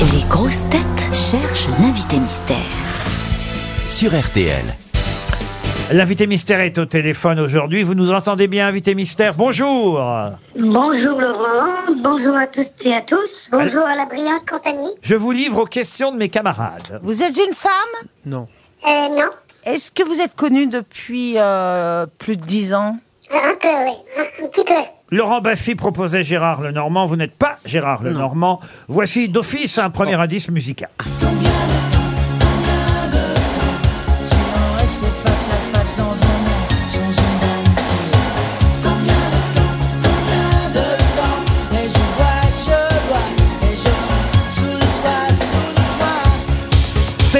Les grosses têtes cherchent l'invité mystère. sur RTL. L'invité mystère est au téléphone aujourd'hui. Vous nous entendez bien, invité mystère? Bonjour Bonjour Laurent, bonjour à tous et à tous, bonjour à la brillante compagnie. Je vous livre aux questions de mes camarades. Vous êtes une femme? Euh, non, Est-ce que vous êtes connue depuis euh, plus de dix ans? Un peu, oui, un petit peu. Laurent Baffy proposait Gérard Lenormand. Vous n'êtes pas Gérard Lenormand. Voici d'office un premier indice musical.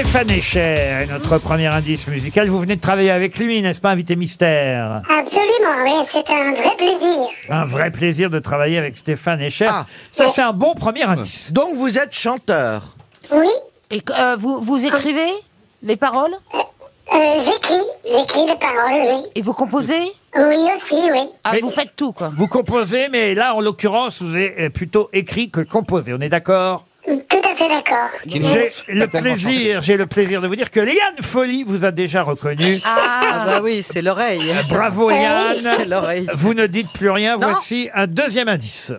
Stéphane Echer est notre premier indice musical. Vous venez de travailler avec lui, n'est-ce pas, invité mystère Absolument, oui, c'est un vrai plaisir. Un vrai plaisir de travailler avec Stéphane Echer. Ah. Ça, c'est un bon premier indice. Donc vous êtes chanteur. Oui, Et euh, vous, vous écrivez les paroles? Euh, j'écris, j'écris les paroles, oui. Et vous composez? Oui aussi, oui. ah, Mais- Vous faites tout, quoi. Vous composez, mais là, en l'occurrence, vous avez euh, plutôt écrit que composé. On est d'accord? Tout à fait d'accord. J'ai le plaisir, j'ai le plaisir de vous dire que Liane Folly vous a déjà reconnu. Ah bah oui, c'est l'oreille. Bravo Oui. C'est Liane. l'oreille. Vous ne dites plus rien. Voici un deuxième indice.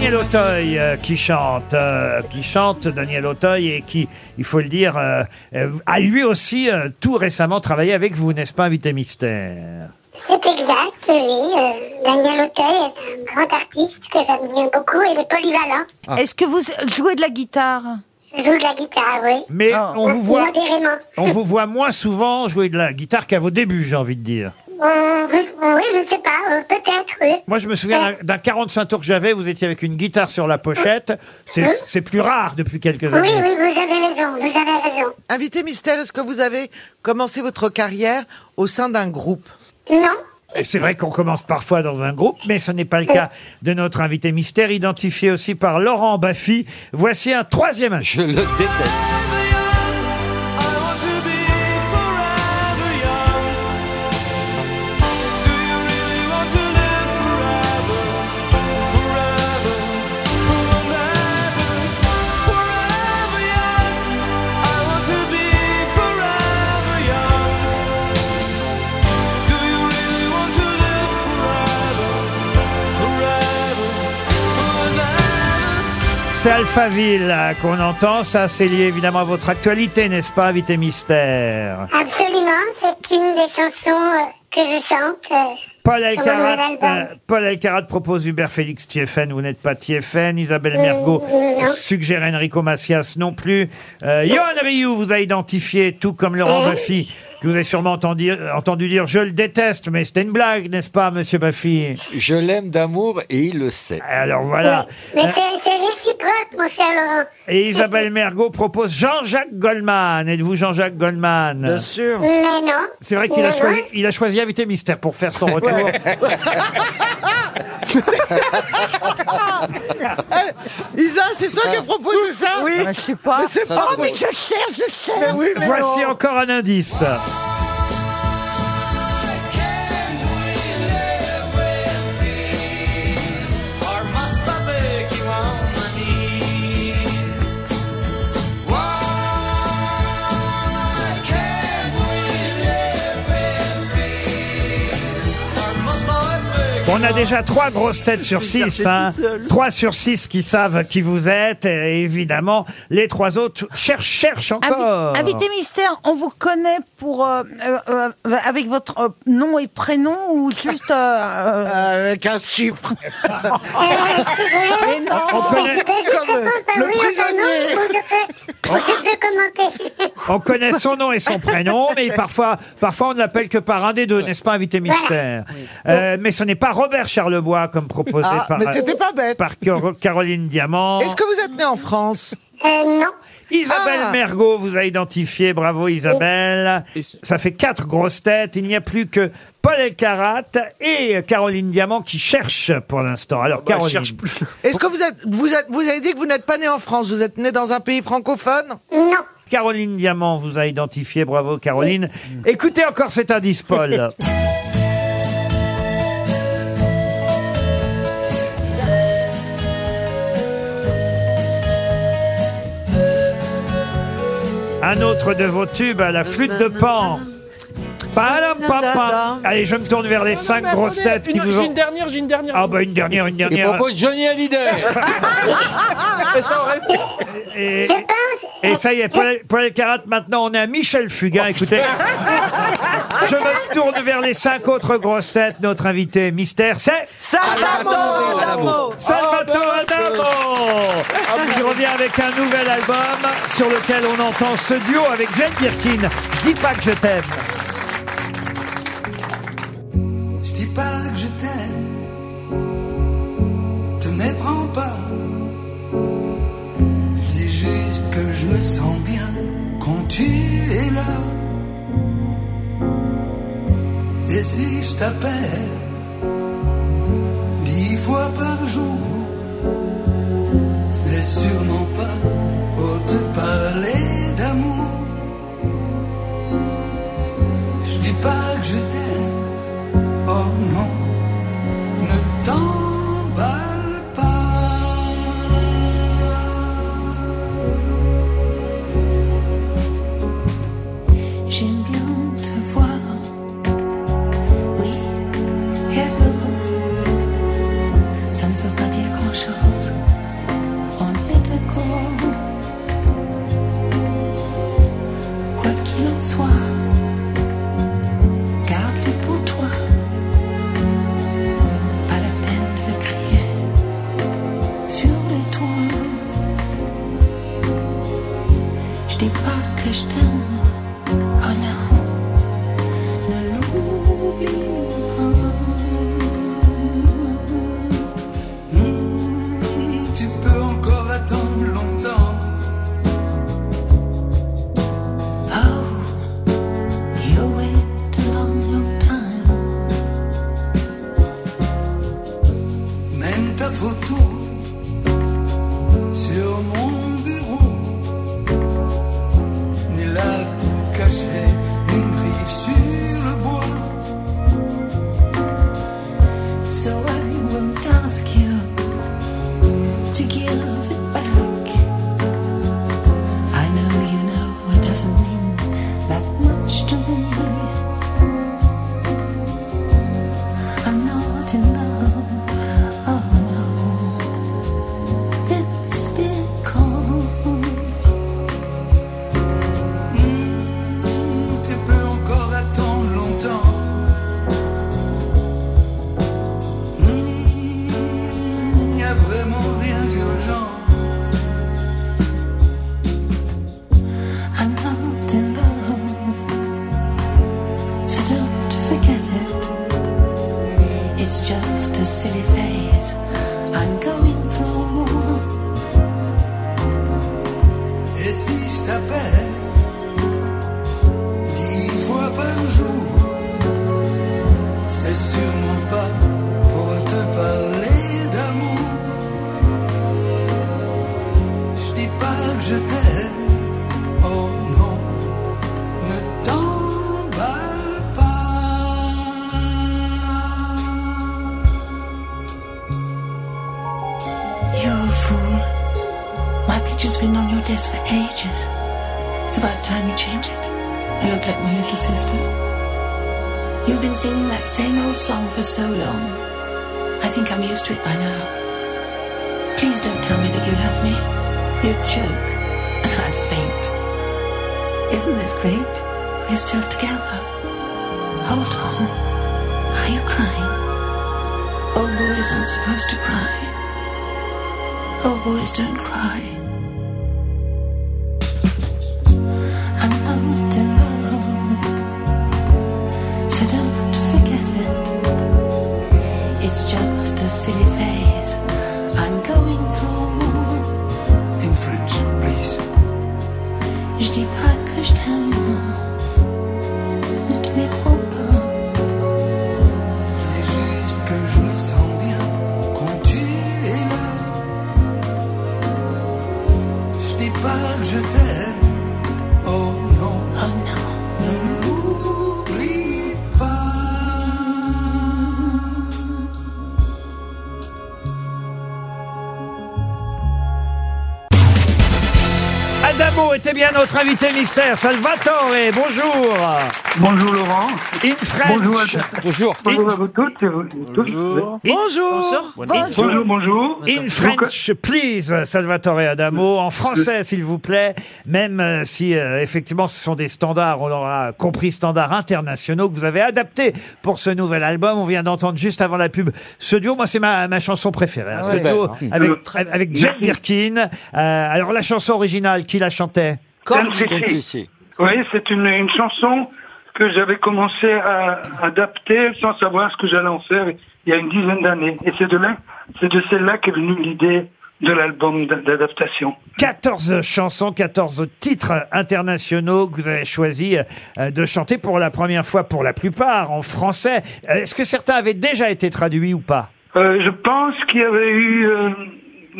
Daniel Auteuil euh, qui chante, euh, qui chante Daniel Auteuil et qui, il faut le dire, euh, euh, a lui aussi euh, tout récemment travaillé avec vous, n'est-ce pas, invité mystère? C'est exact, oui. euh, Daniel Auteuil est un grand artiste que j'admire beaucoup, il est polyvalent. Est-ce que vous jouez de la guitare? Je joue de la guitare, oui. Mais Ah. on vous voit, Modérément. on vous voit moins souvent jouer de la guitare qu'à vos débuts, j'ai envie de dire. Euh, oui, je ne sais pas, euh, peut-être, oui. Moi, je me souviens d'un- d'un 45 tours que j'avais, vous étiez avec une guitare sur la pochette. C'est c'est plus rare depuis quelques Oui, années. oui, vous avez raison, vous avez raison. Invité mystère, est-ce que vous avez commencé votre carrière au sein d'un groupe? Non, Et C'est vrai qu'on commence parfois dans un groupe, mais ce n'est pas le cas de notre invité mystère, identifié aussi par Laurent Baffy. Voici un troisième. Je le déteste. Alphaville euh, qu'on entend. Ça, c'est lié évidemment à votre actualité, n'est-ce pas, invité mystère? Absolument, c'est une des chansons euh, que je chante. euh, Paul Sur mon Elkarat, nouvel album. euh, Paul Elkarat propose Hubert Félix Thieffen, vous n'êtes pas Thieffen. Isabelle Mergot non. suggère Enrico Macias non plus. Euh, Johan Rioux vous a identifié, tout comme Laurent Mhm. Baffy, que vous avez sûrement entendu, entendu dire « Je le déteste », mais c'était une blague, n'est-ce pas, monsieur Baffy Je l'aime d'amour et il le sait. Alors voilà. Mais Euh, c'est c'est réciproque, mon cher Laurent. Et Isabelle Mergot propose Jean-Jacques Goldman. Êtes-vous Jean-Jacques Goldman? Bien sûr. Mais non. C'est vrai qu'il a Non, choisi, il a choisi Invité Mystère pour faire son retour. Isa, c'est toi qui as proposé ça Oui. Je sais pas. Mais c'est pas Oh, mais je cherche, je cherche. Mais oui, mais Voici non. encore un indice. On a déjà trois grosses têtes sur six, hein. trois sur six qui savent qui vous êtes, et évidemment, les trois autres cherchent, cherchent encore. Invi- Invité mystère, on vous connaît pour euh, euh, euh, avec votre euh, nom et prénom ou juste euh, euh, Avec un chiffre. mais non. On connaît, le prisonnier. Commenter. on connaît son nom et son prénom, mais parfois, parfois on ne l'appelle que par un des deux, n'est-ce pas, invité mystère? Euh, Mais ce n'est pas Robert Charlebois comme proposé Ah, par, mais c'était pas bête. par Caro- Caroline Diamant. Est-ce que vous êtes né en France? Euh, non. Isabelle Ah. Mergot vous a identifié. Bravo Isabelle. Ça fait quatre grosses têtes. Il n'y a plus que Paul Elkarat et Caroline Diamant qui cherchent pour l'instant. Alors Bah, Caroline. cherche plus. Est-ce que vous êtes, vous êtes, vous avez dit que vous n'êtes pas né en France, vous êtes né dans un pays francophone? Non. Caroline Diamant vous a identifié. Bravo Caroline. Écoutez encore cet indice Paul. Un autre de vos tubes à la flûte de pan. Padam, pam, pam. Allez, je me tourne vers les cinq mais grosses attendez, têtes qui une- vous J'ai ont... une dernière, j'ai une dernière. Ah bah une dernière, une Il dernière. propose Johnny Hallyday. Et ça aurait pu. Et, Je pense. et ça y est, Paul, Paul Elkarat, maintenant on est à Michel Fugain. Écoutez, je me tourne vers les cinq autres grosses têtes. Notre invité mystère, c'est Salvatore Adamo. Salvatore Adamo qui revient avec un nouvel album sur lequel on entend ce duo avec Jane Birkin. Je dis pas que je t'aime. Je dis pas que je t'aime, te méprends pas. Je dis juste que je me sens bien quand tu es là. Et si je t'appelle dix fois par jour, ce n'est sûrement pas tu peux encore attendre longtemps. Oh, wait a long, long time. Ta photo I'm not in love. silly thing. Desk for ages. It's about time you change it. You look like my little sister. You've been singing that same old song for so long. I think I'm used to it by now. Please don't tell me that you love me. You'd choke, and I'd faint. Isn't this great? We're still together. Hold on. Are you crying? Old boys aren't supposed to cry. Old boys don't cry. i our cushed down. Présenter bien notre invité mystère, Salvatore. Bonjour. Bonjour Laurent. In French. Bonjour à, Bonjour. bonjour à vous toutes et vous tous. Bonjour. Bonjour, bonjour. In French, please, Salvatore Adamo. En français, s'il vous plaît. Même euh, si, euh, effectivement, ce sont des standards, on l'aura compris, standards internationaux que vous avez adaptés pour ce nouvel album. On vient d'entendre juste avant la pub ce duo. Moi, c'est ma, ma chanson préférée. hein, ce c'est belle, duo hein. avec, avec Jane Birkin. Euh, alors, la chanson originale, qui la chantait Comme. Oui, c'est une, une chanson que j'avais commencé à adapter sans savoir ce que j'allais en faire il y a une dizaine d'années. Et c'est de là, c'est de celle-là qu'est venue l'idée de l'album d'a- d'adaptation. 14 chansons, 14 titres internationaux que vous avez choisi euh, de chanter pour la première fois, pour la plupart, en français. Euh, Est-ce que certains avaient déjà été traduits ou pas? Euh, je pense qu'il y avait eu euh,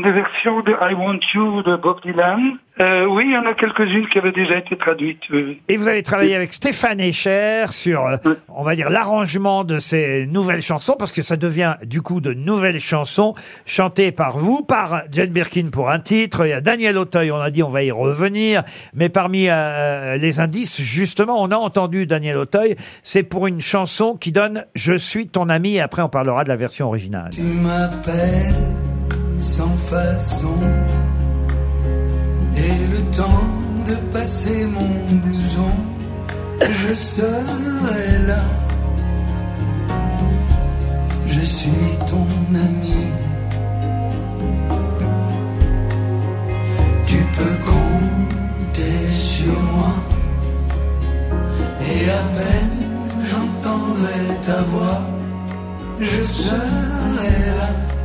des versions de I Want You de Bob Dylan. Euh, oui, il y en a quelques-unes qui avaient déjà été traduites. oui. Et vous avez travaillé avec Stéphane Echer sur, euh, on va dire, l'arrangement de ces nouvelles chansons, parce que ça devient du coup de nouvelles chansons chantées par vous, par Jane Birkin pour un titre. Il y a Daniel Auteuil, on a dit on va y revenir. Mais parmi euh, les indices, justement, on a entendu Daniel Auteuil. C'est pour une chanson qui donne Je suis ton ami. Et après, on parlera de la version originale. Tu m'appelles sans façon et le temps de passer mon blouson, je serai là. Je suis ton ami. Tu peux compter sur moi et à peine j'entendrai ta voix, je serai là.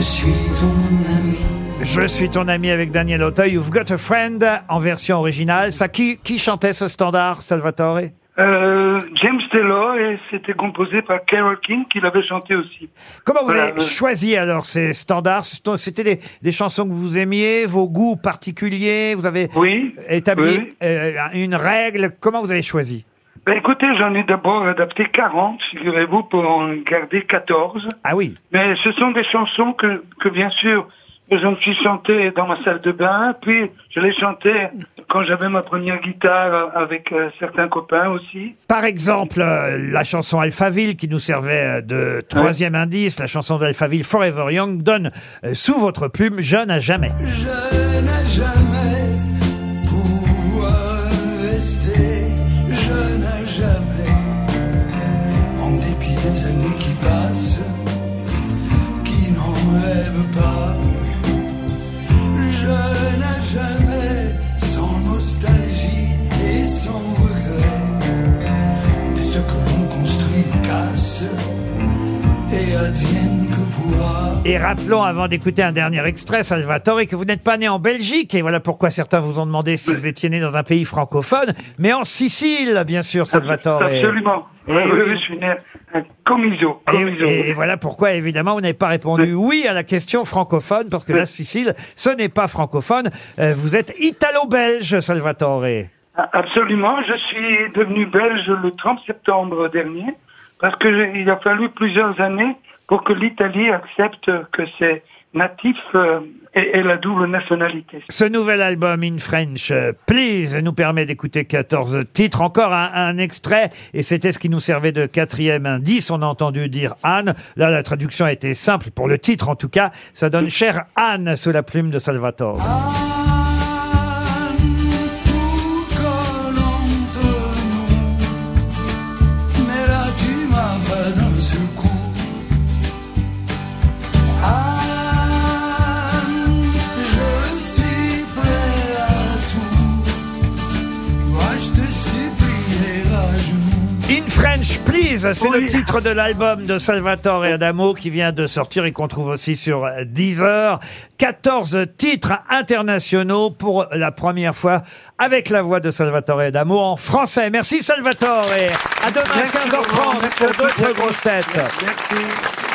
Je suis ton ami. Je suis ton ami avec Daniel Auteuil. You've got a friend en version originale. Ça, qui, qui chantait ce standard, Salvatore? Euh, James Taylor et c'était composé par Carole King qui l'avait chanté aussi. Comment vous Voilà, avez choisi alors ces standards? C'était des, des chansons que vous aimiez, vos goûts particuliers? Vous avez Oui. établi oui. euh, une règle Comment vous avez choisi? Ben écoutez, j'en ai d'abord adapté 40, figurez-vous, pour en garder 14. Ah oui Mais ce sont des chansons que, que bien sûr, je me suis chanté dans ma salle de bain, puis je les chantais quand j'avais ma première guitare avec euh, certains copains aussi. Par exemple, euh, la chanson Alphaville qui nous servait euh, de troisième indice, la chanson d'Alphaville Forever Young, donne euh, sous votre plume Jeune à jamais. Je Et avant d'écouter un dernier extrait, Salvatore, que vous n'êtes pas né en Belgique, et voilà pourquoi certains vous ont demandé si vous étiez né dans un pays francophone, mais en Sicile, bien sûr, Salvatore. Absolument. Et- Oui, je suis né à Comiso. Et, Comiso. et- et voilà pourquoi, évidemment, vous n'avez pas répondu oui à la question francophone, parce que la Sicile, ce n'est pas francophone. Euh, vous êtes italo-belge, Salvatore. Ah, Absolument. Je suis devenu belge le 30 septembre dernier parce que je- il a fallu plusieurs années pour que l'Italie accepte que ses natifs euh, aient, aient la double nationalité. Ce nouvel album In French, euh, Please, nous permet d'écouter 14 titres. Encore un, un extrait, et c'était ce qui nous servait de quatrième indice. On a entendu dire Anne. Là, la traduction a été simple, pour le titre en tout cas. Ça donne cher Anne sous la plume de Salvatore. tout Please, c'est le titre de l'album de Salvatore Adamo qui vient de sortir et qu'on trouve aussi sur Deezer. 14 titres internationaux pour la première fois avec la voix de Salvatore Adamo en français. Merci Salvatore. À demain 15h30 pour d'autres grosses têtes. Merci.